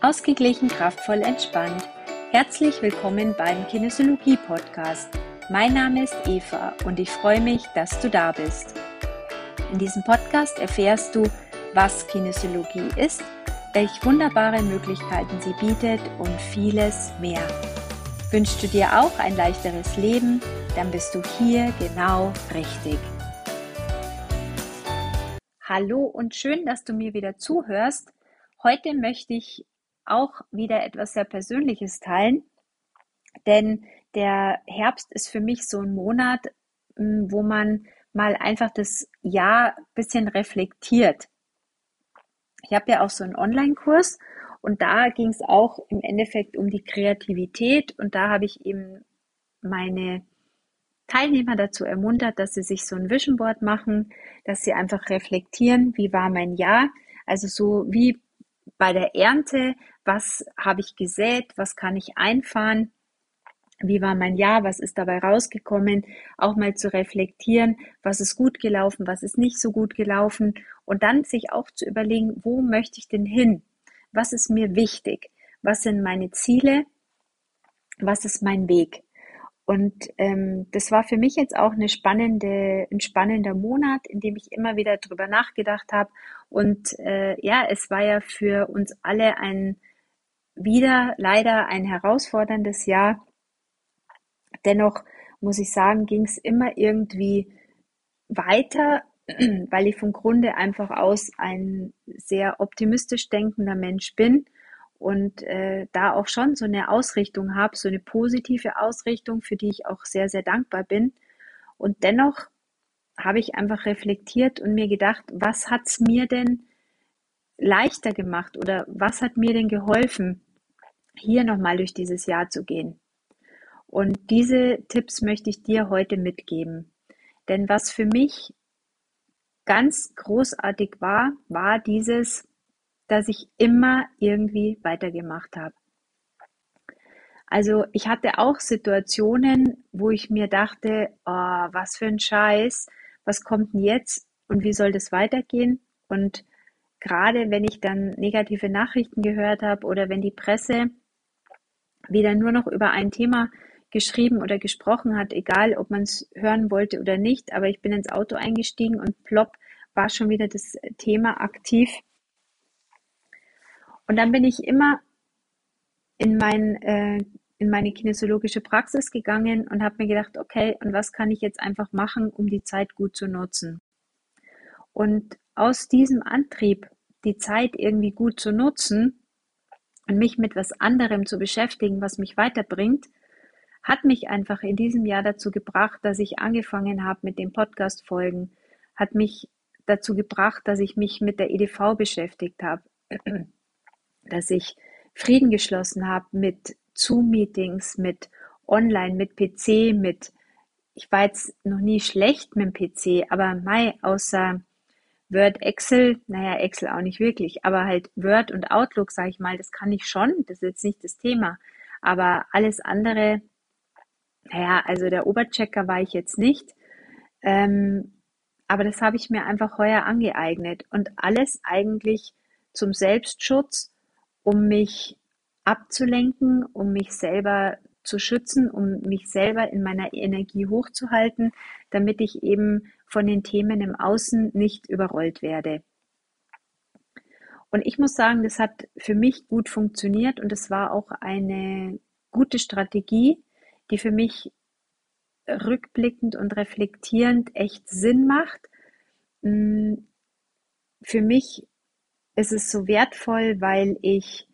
Ausgeglichen, kraftvoll, entspannt. Herzlich willkommen beim Kinesiologie Podcast. Mein Name ist Eva und ich freue mich, dass du da bist. In diesem Podcast erfährst du, was Kinesiologie ist, welche wunderbare Möglichkeiten sie bietet und vieles mehr. Wünschst du dir auch ein leichteres Leben, dann bist du hier genau richtig. Hallo und schön, dass du mir wieder zuhörst. Heute möchte ich auch wieder etwas sehr Persönliches teilen, denn der Herbst ist für mich so ein Monat, hm, wo man mal einfach das Jahr ein bisschen reflektiert. Ich habe ja auch so einen Online-Kurs und da ging es auch im Endeffekt um die Kreativität und da habe ich eben meine Teilnehmer dazu ermuntert, dass sie sich so ein Vision Board machen, dass sie einfach reflektieren, wie war mein Jahr, also so wie bei der Ernte, was habe ich gesät, was kann ich einfahren, wie war mein Jahr, was ist dabei rausgekommen, auch mal zu reflektieren, was ist gut gelaufen, was ist nicht so gut gelaufen und dann sich auch zu überlegen, wo möchte ich denn hin, was ist mir wichtig, was sind meine Ziele, was ist mein Weg. Und ähm, das war für mich jetzt auch eine spannende, ein spannender Monat, in dem ich immer wieder drüber nachgedacht habe. Und äh, ja, es war ja für uns alle ein wieder leider ein herausforderndes Jahr. Dennoch muss ich sagen, ging es immer irgendwie weiter, weil ich vom Grunde einfach aus ein sehr optimistisch denkender Mensch bin und äh, da auch schon so eine Ausrichtung habe, so eine positive Ausrichtung, für die ich auch sehr, sehr dankbar bin. Und dennoch habe ich einfach reflektiert und mir gedacht, was hat es mir denn leichter gemacht oder was hat mir denn geholfen, hier nochmal durch dieses Jahr zu gehen? Und diese Tipps möchte ich dir heute mitgeben. Denn was für mich ganz großartig war, war dieses dass ich immer irgendwie weitergemacht habe. Also ich hatte auch Situationen, wo ich mir dachte, oh, was für ein Scheiß, was kommt denn jetzt und wie soll das weitergehen? Und gerade wenn ich dann negative Nachrichten gehört habe oder wenn die Presse wieder nur noch über ein Thema geschrieben oder gesprochen hat, egal ob man es hören wollte oder nicht, aber ich bin ins Auto eingestiegen und plopp war schon wieder das Thema aktiv und dann bin ich immer in, mein, äh, in meine kinesiologische Praxis gegangen und habe mir gedacht, okay, und was kann ich jetzt einfach machen, um die Zeit gut zu nutzen? Und aus diesem Antrieb, die Zeit irgendwie gut zu nutzen und mich mit was anderem zu beschäftigen, was mich weiterbringt, hat mich einfach in diesem Jahr dazu gebracht, dass ich angefangen habe mit den Podcast-Folgen, hat mich dazu gebracht, dass ich mich mit der EDV beschäftigt habe dass ich Frieden geschlossen habe mit Zoom-Meetings, mit Online, mit PC, mit, ich war jetzt noch nie schlecht mit dem PC, aber mai, außer Word, Excel, naja, Excel auch nicht wirklich, aber halt Word und Outlook, sage ich mal, das kann ich schon, das ist jetzt nicht das Thema. Aber alles andere, naja, also der Oberchecker war ich jetzt nicht. Ähm, aber das habe ich mir einfach heuer angeeignet und alles eigentlich zum Selbstschutz um mich abzulenken, um mich selber zu schützen, um mich selber in meiner Energie hochzuhalten, damit ich eben von den Themen im Außen nicht überrollt werde. Und ich muss sagen, das hat für mich gut funktioniert und es war auch eine gute Strategie, die für mich rückblickend und reflektierend echt Sinn macht. Hm, für mich ist es so wertvoll, weil ich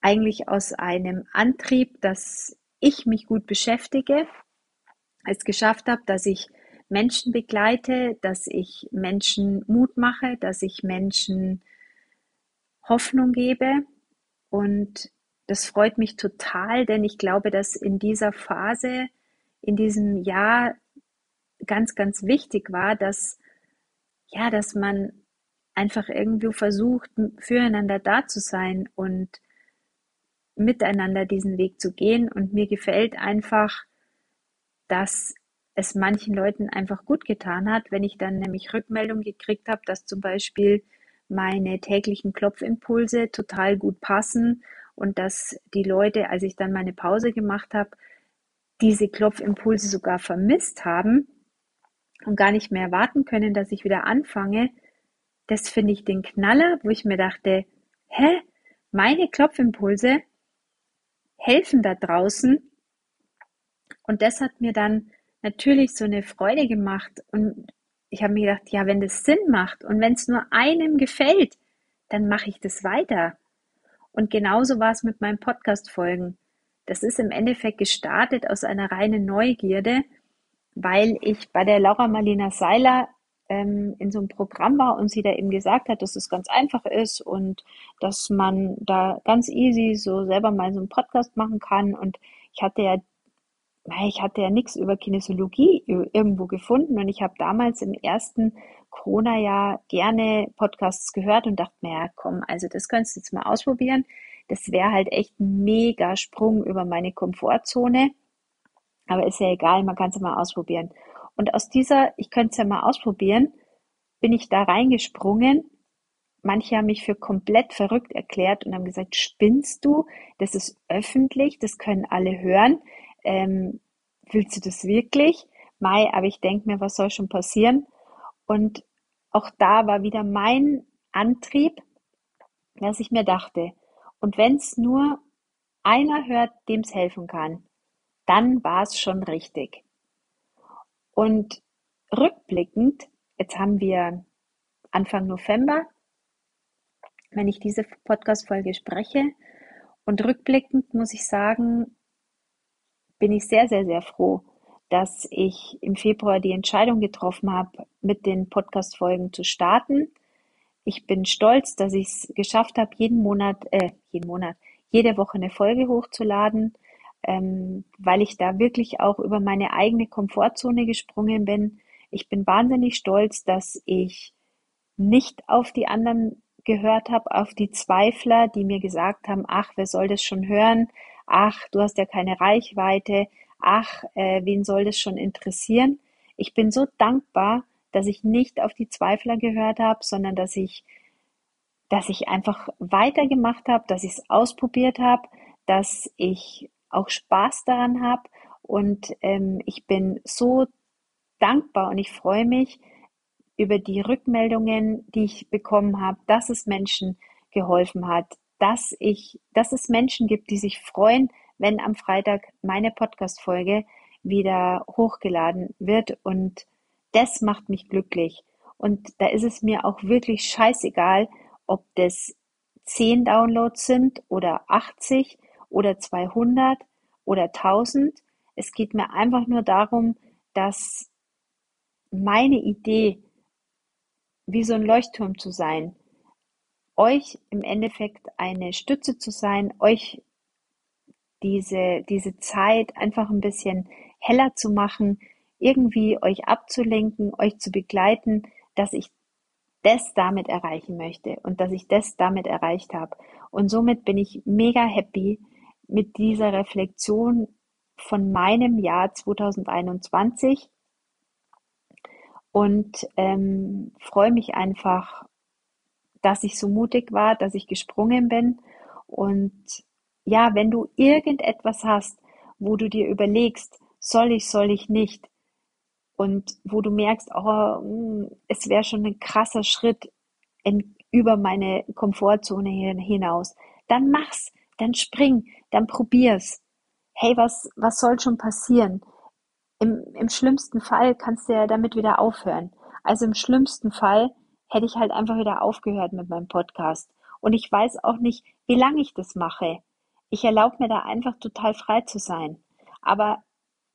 eigentlich aus einem Antrieb, dass ich mich gut beschäftige, es geschafft habe, dass ich Menschen begleite, dass ich Menschen Mut mache, dass ich Menschen Hoffnung gebe. Und das freut mich total, denn ich glaube, dass in dieser Phase, in diesem Jahr ganz, ganz wichtig war, dass, ja, dass man einfach irgendwo versucht, füreinander da zu sein und miteinander diesen Weg zu gehen. Und mir gefällt einfach, dass es manchen Leuten einfach gut getan hat, wenn ich dann nämlich Rückmeldung gekriegt habe, dass zum Beispiel meine täglichen Klopfimpulse total gut passen und dass die Leute, als ich dann meine Pause gemacht habe, diese Klopfimpulse sogar vermisst haben und gar nicht mehr warten können, dass ich wieder anfange, das finde ich den Knaller, wo ich mir dachte, hä, meine Klopfimpulse helfen da draußen. Und das hat mir dann natürlich so eine Freude gemacht. Und ich habe mir gedacht, ja, wenn das Sinn macht und wenn es nur einem gefällt, dann mache ich das weiter. Und genauso war es mit meinen Podcast-Folgen. Das ist im Endeffekt gestartet aus einer reinen Neugierde, weil ich bei der Laura Marlina Seiler ähm, in so einem Programm war und sie da eben gesagt hat, dass es ganz einfach ist und dass man da ganz easy so selber mal so einen Podcast machen kann. Und ich hatte ja ich hatte ja nichts über Kinesiologie irgendwo gefunden und ich habe damals im ersten Corona-Jahr gerne Podcasts gehört und dachte mir, ja komm, also das könntest du jetzt mal ausprobieren. Das wäre halt echt ein mega Sprung über meine Komfortzone. Aber ist ja egal, man kann es mal ausprobieren. Und aus dieser, ich könnte es ja mal ausprobieren, bin ich da reingesprungen. Manche haben mich für komplett verrückt erklärt und haben gesagt, spinnst du? Das ist öffentlich, das können alle hören ähm, willst du das wirklich? Mai, aber ich denke mir, was soll schon passieren? Und auch da war wieder mein Antrieb, dass ich mir dachte, und wenn es nur einer hört, dem es helfen kann, dann war es schon richtig. Und rückblickend, jetzt haben wir Anfang November, wenn ich diese Podcast-Folge spreche, und rückblickend muss ich sagen, bin ich sehr, sehr, sehr froh, dass ich im Februar die Entscheidung getroffen habe, mit den Podcast-Folgen zu starten. Ich bin stolz, dass ich es geschafft habe, jeden Monat, äh, jeden Monat, jede Woche eine Folge hochzuladen, ähm, weil ich da wirklich auch über meine eigene Komfortzone gesprungen bin. Ich bin wahnsinnig stolz, dass ich nicht auf die anderen gehört habe, auf die Zweifler, die mir gesagt haben, ach, wer soll das schon hören? ach, du hast ja keine Reichweite, ach, äh, wen soll das schon interessieren? Ich bin so dankbar, dass ich nicht auf die Zweifler gehört habe, sondern dass ich, dass ich einfach weitergemacht habe, dass ich es ausprobiert habe, dass ich auch Spaß daran habe und ähm, ich bin so dankbar und ich freue mich über die Rückmeldungen, die ich bekommen habe, dass es Menschen geholfen hat, dass ich, dass es Menschen gibt, die sich freuen, wenn am Freitag meine Podcast-Folge wieder hochgeladen wird. Und das macht mich glücklich. Und da ist es mir auch wirklich scheißegal, ob das 10 Downloads sind oder 80 oder 200 oder 1000. Es geht mir einfach nur darum, dass meine Idee, wie so ein Leuchtturm zu sein, euch im Endeffekt eine Stütze zu sein, euch diese, diese Zeit einfach ein bisschen heller zu machen, irgendwie euch abzulenken, euch zu begleiten, dass ich das damit erreichen möchte und dass ich das damit erreicht habe. Und somit bin ich mega happy mit dieser Reflexion von meinem Jahr 2021 und ähm, freue mich einfach dass ich so mutig war, dass ich gesprungen bin. Und ja, wenn du irgendetwas hast, wo du dir überlegst, soll ich, soll ich nicht, und wo du merkst, oh, hm, es wäre schon ein krasser Schritt in, über meine Komfortzone hinaus, dann mach's, dann spring, dann probier's. Hey, was, was soll schon passieren? Im, Im schlimmsten Fall kannst du ja damit wieder aufhören. Also im schlimmsten Fall hätte ich halt einfach wieder aufgehört mit meinem Podcast. Und ich weiß auch nicht, wie lange ich das mache. Ich erlaube mir da einfach total frei zu sein. Aber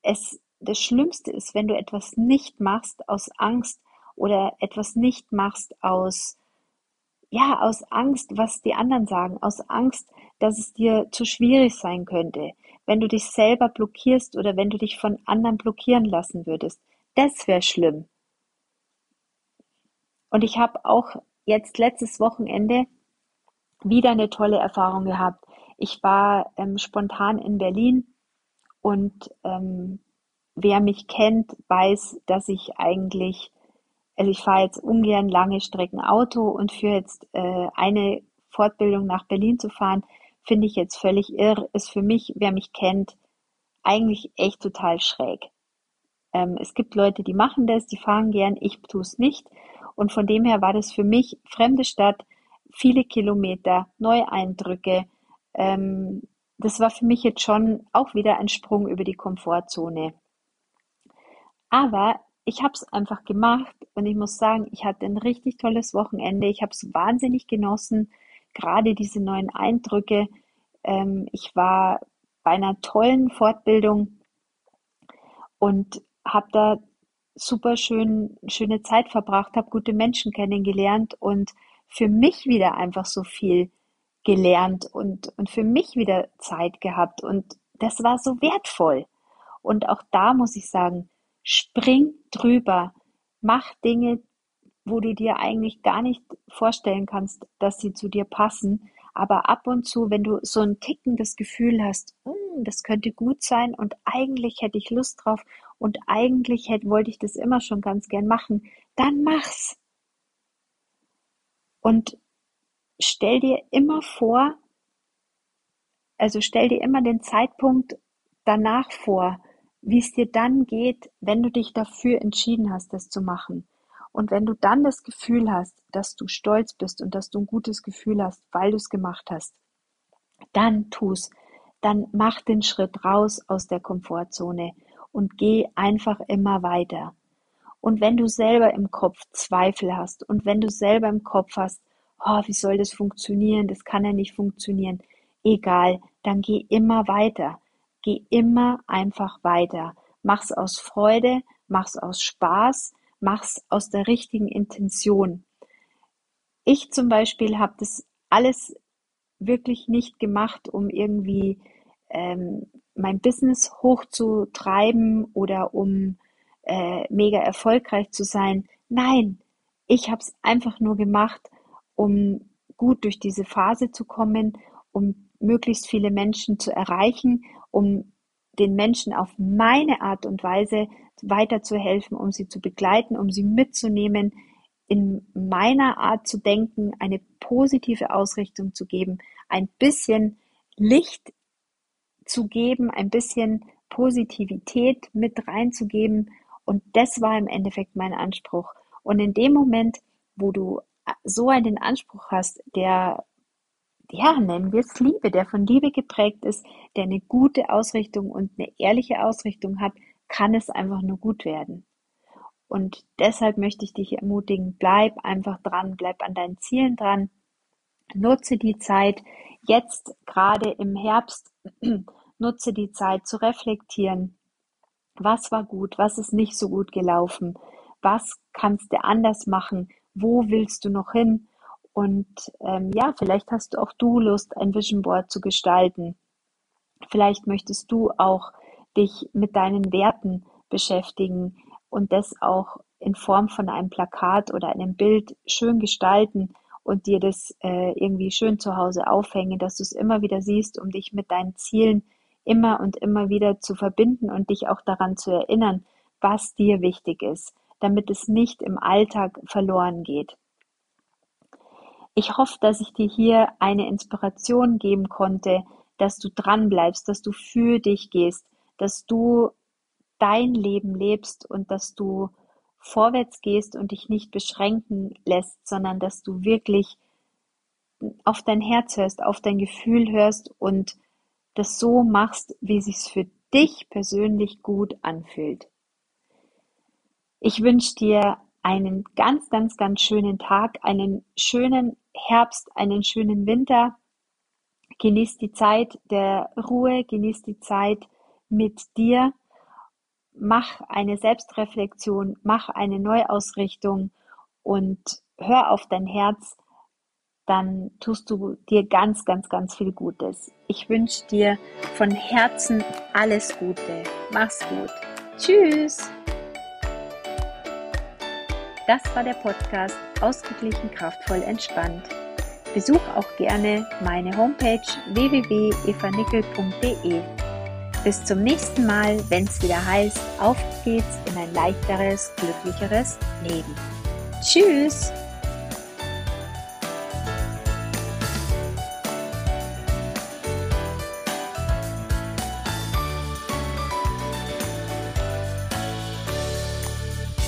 es, das Schlimmste ist, wenn du etwas nicht machst aus Angst oder etwas nicht machst aus, ja, aus Angst, was die anderen sagen, aus Angst, dass es dir zu schwierig sein könnte, wenn du dich selber blockierst oder wenn du dich von anderen blockieren lassen würdest. Das wäre schlimm. Und ich habe auch jetzt letztes Wochenende wieder eine tolle Erfahrung gehabt. Ich war ähm, spontan in Berlin und ähm, wer mich kennt, weiß, dass ich eigentlich also ich fahre jetzt ungern lange Strecken Auto und für jetzt äh, eine Fortbildung nach Berlin zu fahren, finde ich jetzt völlig irr, ist für mich, wer mich kennt, eigentlich echt total schräg. Ähm, es gibt Leute, die machen das, die fahren gern, ich tue es nicht. Und von dem her war das für mich fremde Stadt, viele Kilometer, neue Eindrücke. Ähm, das war für mich jetzt schon auch wieder ein Sprung über die Komfortzone. Aber ich habe es einfach gemacht und ich muss sagen, ich hatte ein richtig tolles Wochenende. Ich habe es wahnsinnig genossen, gerade diese neuen Eindrücke. Ähm, ich war bei einer tollen Fortbildung und habe da super schön, schöne Zeit verbracht, habe gute Menschen kennengelernt und für mich wieder einfach so viel gelernt und, und für mich wieder Zeit gehabt. Und das war so wertvoll. Und auch da muss ich sagen, spring drüber, mach Dinge, wo du dir eigentlich gar nicht vorstellen kannst, dass sie zu dir passen. Aber ab und zu, wenn du so ein tickendes Gefühl hast, hm, das könnte gut sein und eigentlich hätte ich Lust drauf und eigentlich hätte, wollte ich das immer schon ganz gern machen, dann mach's. Und stell dir immer vor, also stell dir immer den Zeitpunkt danach vor, wie es dir dann geht, wenn du dich dafür entschieden hast, das zu machen. Und wenn du dann das Gefühl hast, dass du stolz bist und dass du ein gutes Gefühl hast, weil du es gemacht hast, dann tu's. Dann mach den Schritt raus aus der Komfortzone und geh einfach immer weiter. Und wenn du selber im Kopf Zweifel hast und wenn du selber im Kopf hast, oh, wie soll das funktionieren, das kann ja nicht funktionieren, egal, dann geh immer weiter. Geh immer einfach weiter. Mach's aus Freude, mach's aus Spaß, mach's aus der richtigen Intention. Ich zum Beispiel habe das alles wirklich nicht gemacht, um irgendwie ähm, mein Business hochzutreiben oder um äh, mega erfolgreich zu sein. Nein, ich habe es einfach nur gemacht, um gut durch diese Phase zu kommen, um möglichst viele Menschen zu erreichen, um den Menschen auf meine Art und Weise weiterzuhelfen, um sie zu begleiten, um sie mitzunehmen, in meiner Art zu denken, eine positive Ausrichtung zu geben, ein bisschen Licht zu geben, ein bisschen Positivität mit reinzugeben. Und das war im Endeffekt mein Anspruch. Und in dem Moment, wo du so einen Anspruch hast, der, ja, nennen wir es Liebe, der von Liebe geprägt ist, der eine gute Ausrichtung und eine ehrliche Ausrichtung hat, kann es einfach nur gut werden. Und deshalb möchte ich dich ermutigen, bleib einfach dran, bleib an deinen Zielen dran, nutze die Zeit, jetzt gerade im Herbst, nutze die Zeit zu reflektieren. Was war gut, was ist nicht so gut gelaufen, was kannst du anders machen, wo willst du noch hin? Und ähm, ja, vielleicht hast du auch du Lust, ein Vision Board zu gestalten. Vielleicht möchtest du auch dich mit deinen Werten beschäftigen und das auch in Form von einem Plakat oder einem Bild schön gestalten und dir das äh, irgendwie schön zu Hause aufhängen, dass du es immer wieder siehst, um dich mit deinen Zielen immer und immer wieder zu verbinden und dich auch daran zu erinnern, was dir wichtig ist damit es nicht im Alltag verloren geht. Ich hoffe, dass ich dir hier eine Inspiration geben konnte, dass du dran bleibst, dass du für dich gehst, dass du dein Leben lebst und dass du vorwärts gehst und dich nicht beschränken lässt, sondern dass du wirklich auf dein Herz hörst, auf dein Gefühl hörst und das so machst, wie sich's für dich persönlich gut anfühlt. Ich wünsche dir einen ganz, ganz, ganz schönen Tag, einen schönen Herbst, einen schönen Winter. Genieß die Zeit der Ruhe, genieß die Zeit mit dir. Mach eine Selbstreflexion, mach eine Neuausrichtung und hör auf dein Herz. Dann tust du dir ganz, ganz, ganz viel Gutes. Ich wünsche dir von Herzen alles Gute. Mach's gut. Tschüss. Das war der Podcast Ausgeglichen, kraftvoll, entspannt. Besuch auch gerne meine Homepage www.evanickel.de. Bis zum nächsten Mal, wenn es wieder heißt, auf geht's in ein leichteres, glücklicheres Leben. Tschüss!